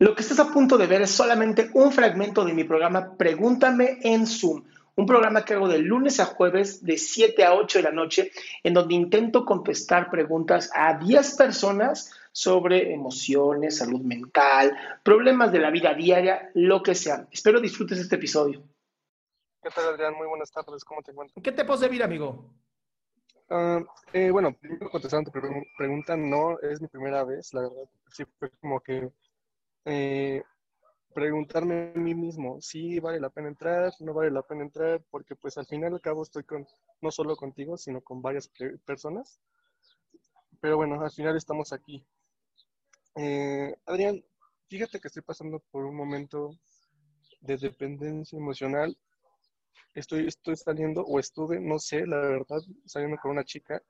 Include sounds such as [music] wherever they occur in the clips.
Lo que estás a punto de ver es solamente un fragmento de mi programa Pregúntame en Zoom, un programa que hago de lunes a jueves de 7 a 8 de la noche, en donde intento contestar preguntas a 10 personas sobre emociones, salud mental, problemas de la vida diaria, lo que sea. Espero disfrutes este episodio. ¿Qué tal, Adrián? Muy buenas tardes. ¿Cómo te encuentras? ¿Qué te puedo servir, amigo? Uh, eh, bueno, primero contestando tu pregunta, no es mi primera vez, la verdad. Sí, fue como que eh, preguntarme a mí mismo si vale la pena entrar, no vale la pena entrar, porque pues al final al cabo estoy con, no solo contigo, sino con varias personas. Pero bueno, al final estamos aquí. Eh, Adrián, fíjate que estoy pasando por un momento de dependencia emocional. Estoy, estoy saliendo, o estuve, no sé, la verdad, saliendo con una chica.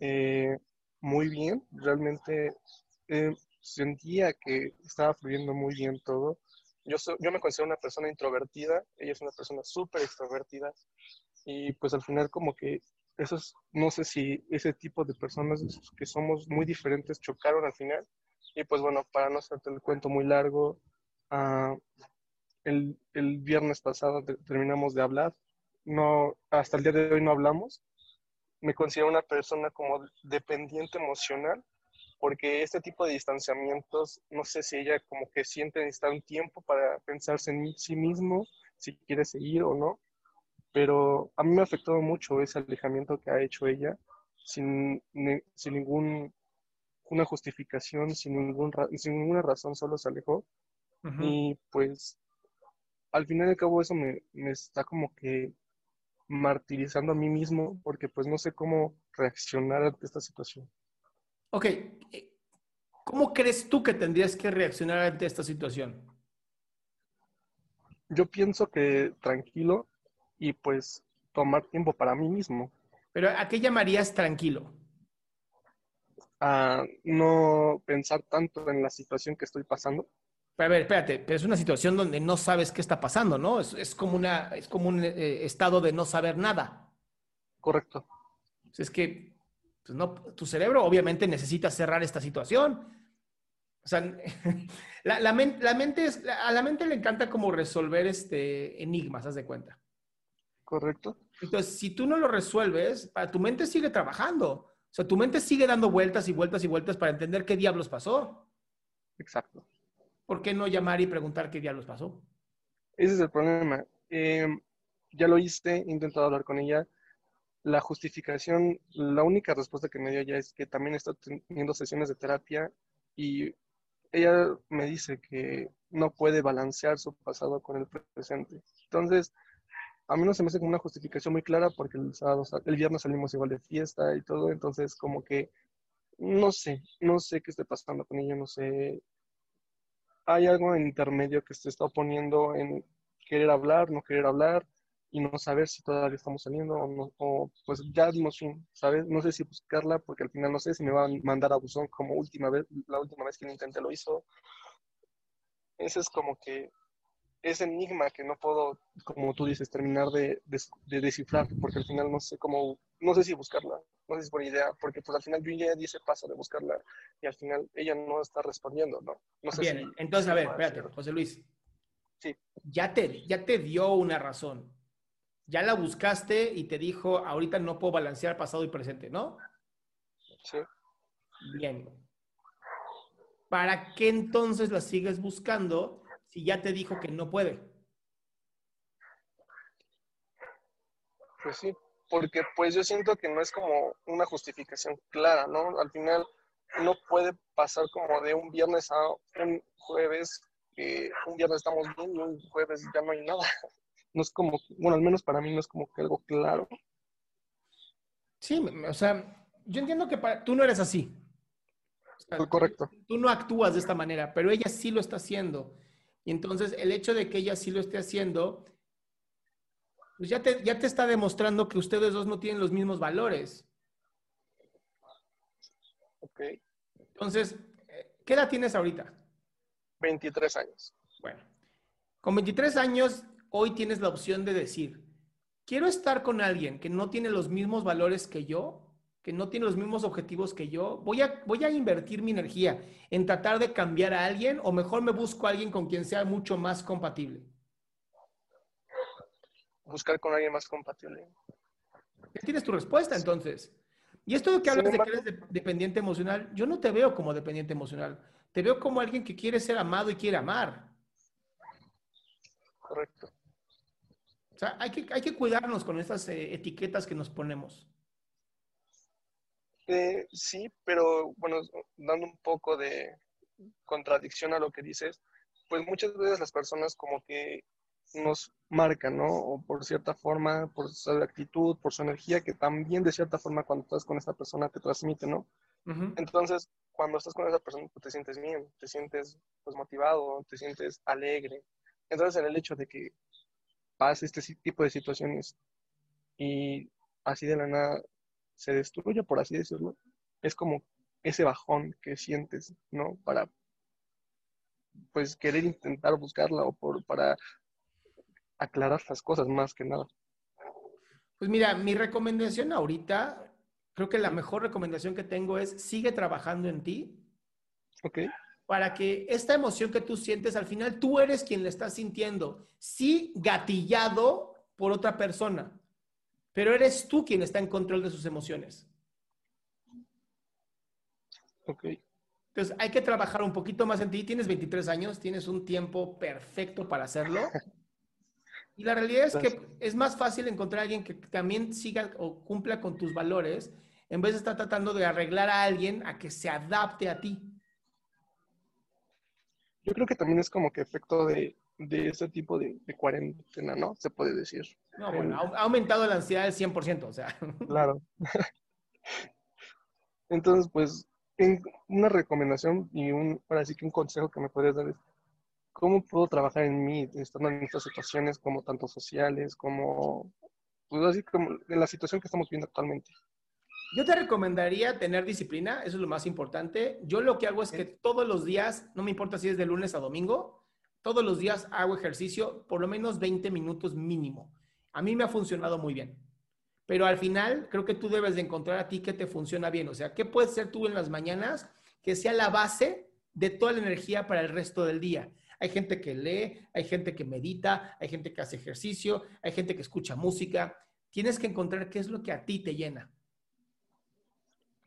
Eh, muy bien, realmente eh, sentía que estaba fluyendo muy bien todo. Yo, yo me considero una persona introvertida, ella es una persona súper extrovertida y pues al final como que esos, no sé si ese tipo de personas que somos muy diferentes chocaron al final. Y pues bueno, para no hacerte el cuento muy largo, uh, el, el, viernes pasado terminamos de hablar, no, hasta el día de hoy no hablamos, me considero una persona como dependiente emocional porque este tipo de distanciamientos, no sé si ella como que siente necesitar un tiempo para pensarse en sí mismo, si quiere seguir o no, pero a mí me ha afectado mucho ese alejamiento que ha hecho ella sin, sin ningún una justificación, sin, ningún, sin ninguna razón, solo se alejó. Y pues al final y al cabo eso me, me está como que martirizando a mí mismo porque pues no sé cómo reaccionar ante esta situación. Ok, eh, ¿cómo crees tú que tendrías que reaccionar ante esta situación? Yo pienso que tranquilo y pues tomar tiempo para mí mismo. Pero ¿a qué llamarías tranquilo? A no pensar tanto en la situación que estoy pasando. Pero a ver, espérate, pero es una situación donde no sabes qué está pasando, ¿no? Es, como, una, es como un eh, estado de no saber nada. Correcto. Es que pues no, tu cerebro obviamente necesita cerrar esta situación. O sea, [laughs] la, mente es, a la mente le encanta como resolver este enigmas, haz de cuenta. Correcto. Entonces, si tú no lo resuelves, para tu mente sigue trabajando. O sea, tu mente sigue dando vueltas y vueltas y vueltas para entender qué diablos pasó. Exacto. ¿Por qué no llamar y preguntar qué diablos pasó? Ese es el problema. Em, ya lo hice, he intentado hablar con ella, la justificación, la única respuesta que me dio ella es que también está teniendo sesiones de terapia y ella me dice que no puede balancear su pasado con el presente. Entonces, a mí no se me hace como una justificación muy clara porque el sábado, el viernes salimos igual de fiesta y todo, entonces como que no sé, no sé qué esté pasando con ella, no sé. Hay algo en intermedio que se está oponiendo en querer hablar, no querer hablar y no saber si todavía estamos saliendo o, no, o pues ya dimos fin, ¿sabes? No sé si buscarla porque al final no sé si me va a mandar a buzón como última vez, la última vez que lo intenté lo hizo. Ese es como que ese enigma que no puedo, como tú dices, terminar de, de, descifrar porque al final no sé cómo, no sé si buscarla, no sé si es buena idea, porque pues al final yo ya di ese paso de buscarla y al final ella no está respondiendo, ¿no? no sé Bien, entonces a ver, espérate, José Luis. Sí. Ya te, ya te dio una razón ya la buscaste y te dijo, ahorita no puedo balancear pasado y presente, ¿no? Sí. Bien. ¿para qué entonces la sigues buscando si ya te dijo que no puede? Pues sí, porque pues yo siento que no es como una justificación clara, ¿no? Al final no puede pasar como de un viernes a un jueves, que un viernes estamos bien y un jueves ya no hay nada. No es como, bueno, al menos para mí no es como que algo claro. Sí, o sea, yo entiendo que tú no eres así. Correcto. Tú no actúas de esta manera, pero ella sí lo está haciendo. Y entonces el hecho de que ella sí lo esté haciendo pues ya te, ya te está demostrando que ustedes dos no tienen los mismos valores. Ok. Entonces, ¿qué edad tienes ahorita? 23 años. Bueno, con 23 años, hoy tienes la opción de decir, quiero estar con alguien que no tiene los mismos valores que yo, que no tiene los mismos objetivos que yo, voy a, voy a invertir mi energía en tratar de cambiar a alguien o mejor me busco a alguien con quien sea mucho más compatible buscar con alguien más compatible. Ya tienes tu respuesta entonces. Y esto de que hablas de que eres dependiente emocional, yo no te veo como dependiente emocional. Te veo como alguien que quiere ser amado y quiere amar. Correcto. O sea, hay que, hay que cuidarnos con estas eh, etiquetas que nos ponemos. Eh, sí, pero bueno, dando un poco de contradicción a lo que dices, pues muchas veces las personas como que nos marca, ¿no? O por cierta forma, por su actitud, por su energía, que también de cierta forma cuando estás con esta persona te transmite, ¿no? Entonces, cuando estás con esa persona, pues te sientes bien, te sientes pues motivado, te sientes alegre. Entonces, en el hecho de que pase este tipo de situaciones y así de la nada se destruye, por así decirlo, es como ese bajón que sientes, ¿no? Para pues querer intentar buscarla o por, para aclarar las cosas más que nada. Pues mira, mi recomendación ahorita, creo que la mejor recomendación que tengo es sigue trabajando en ti. Ok. Para que esta emoción que tú sientes, al final tú eres quien la estás sintiendo. Sí, gatillado por otra persona, pero eres tú quien está en control de sus emociones. Ok. Entonces hay que trabajar un poquito más en ti. Tienes 23 años, tienes un tiempo perfecto para hacerlo. Y la realidad es que es más fácil encontrar a alguien que también siga o cumpla con tus valores en vez de estar tratando de arreglar a alguien a que se adapte a ti. Yo creo que también es como que efecto de, de ese tipo de, cuarentena, ¿no? Se puede decir. No, bueno, ha aumentado la ansiedad del 100%, o sea. [laughs] Claro. Entonces, pues, una recomendación y un, ahora sí que un consejo que me podrías dar es ¿cómo puedo trabajar en mí estando en estas situaciones como tanto sociales como, pues así como en la situación que estamos viendo actualmente? Yo te recomendaría tener disciplina, eso es lo más importante. Yo lo que hago es que todos los días, no me importa si es de lunes a domingo, todos los días hago ejercicio por lo menos 20 minutos mínimo. A mí me ha funcionado muy bien. Pero al final creo que tú debes de encontrar a ti que te funciona bien. O sea, ¿qué puedes hacer tú en las mañanas que sea la base de toda la energía para el resto del día? Hay gente que lee, hay gente que medita, hay gente que hace ejercicio, hay gente que escucha música. Tienes que encontrar qué es lo que a ti te llena.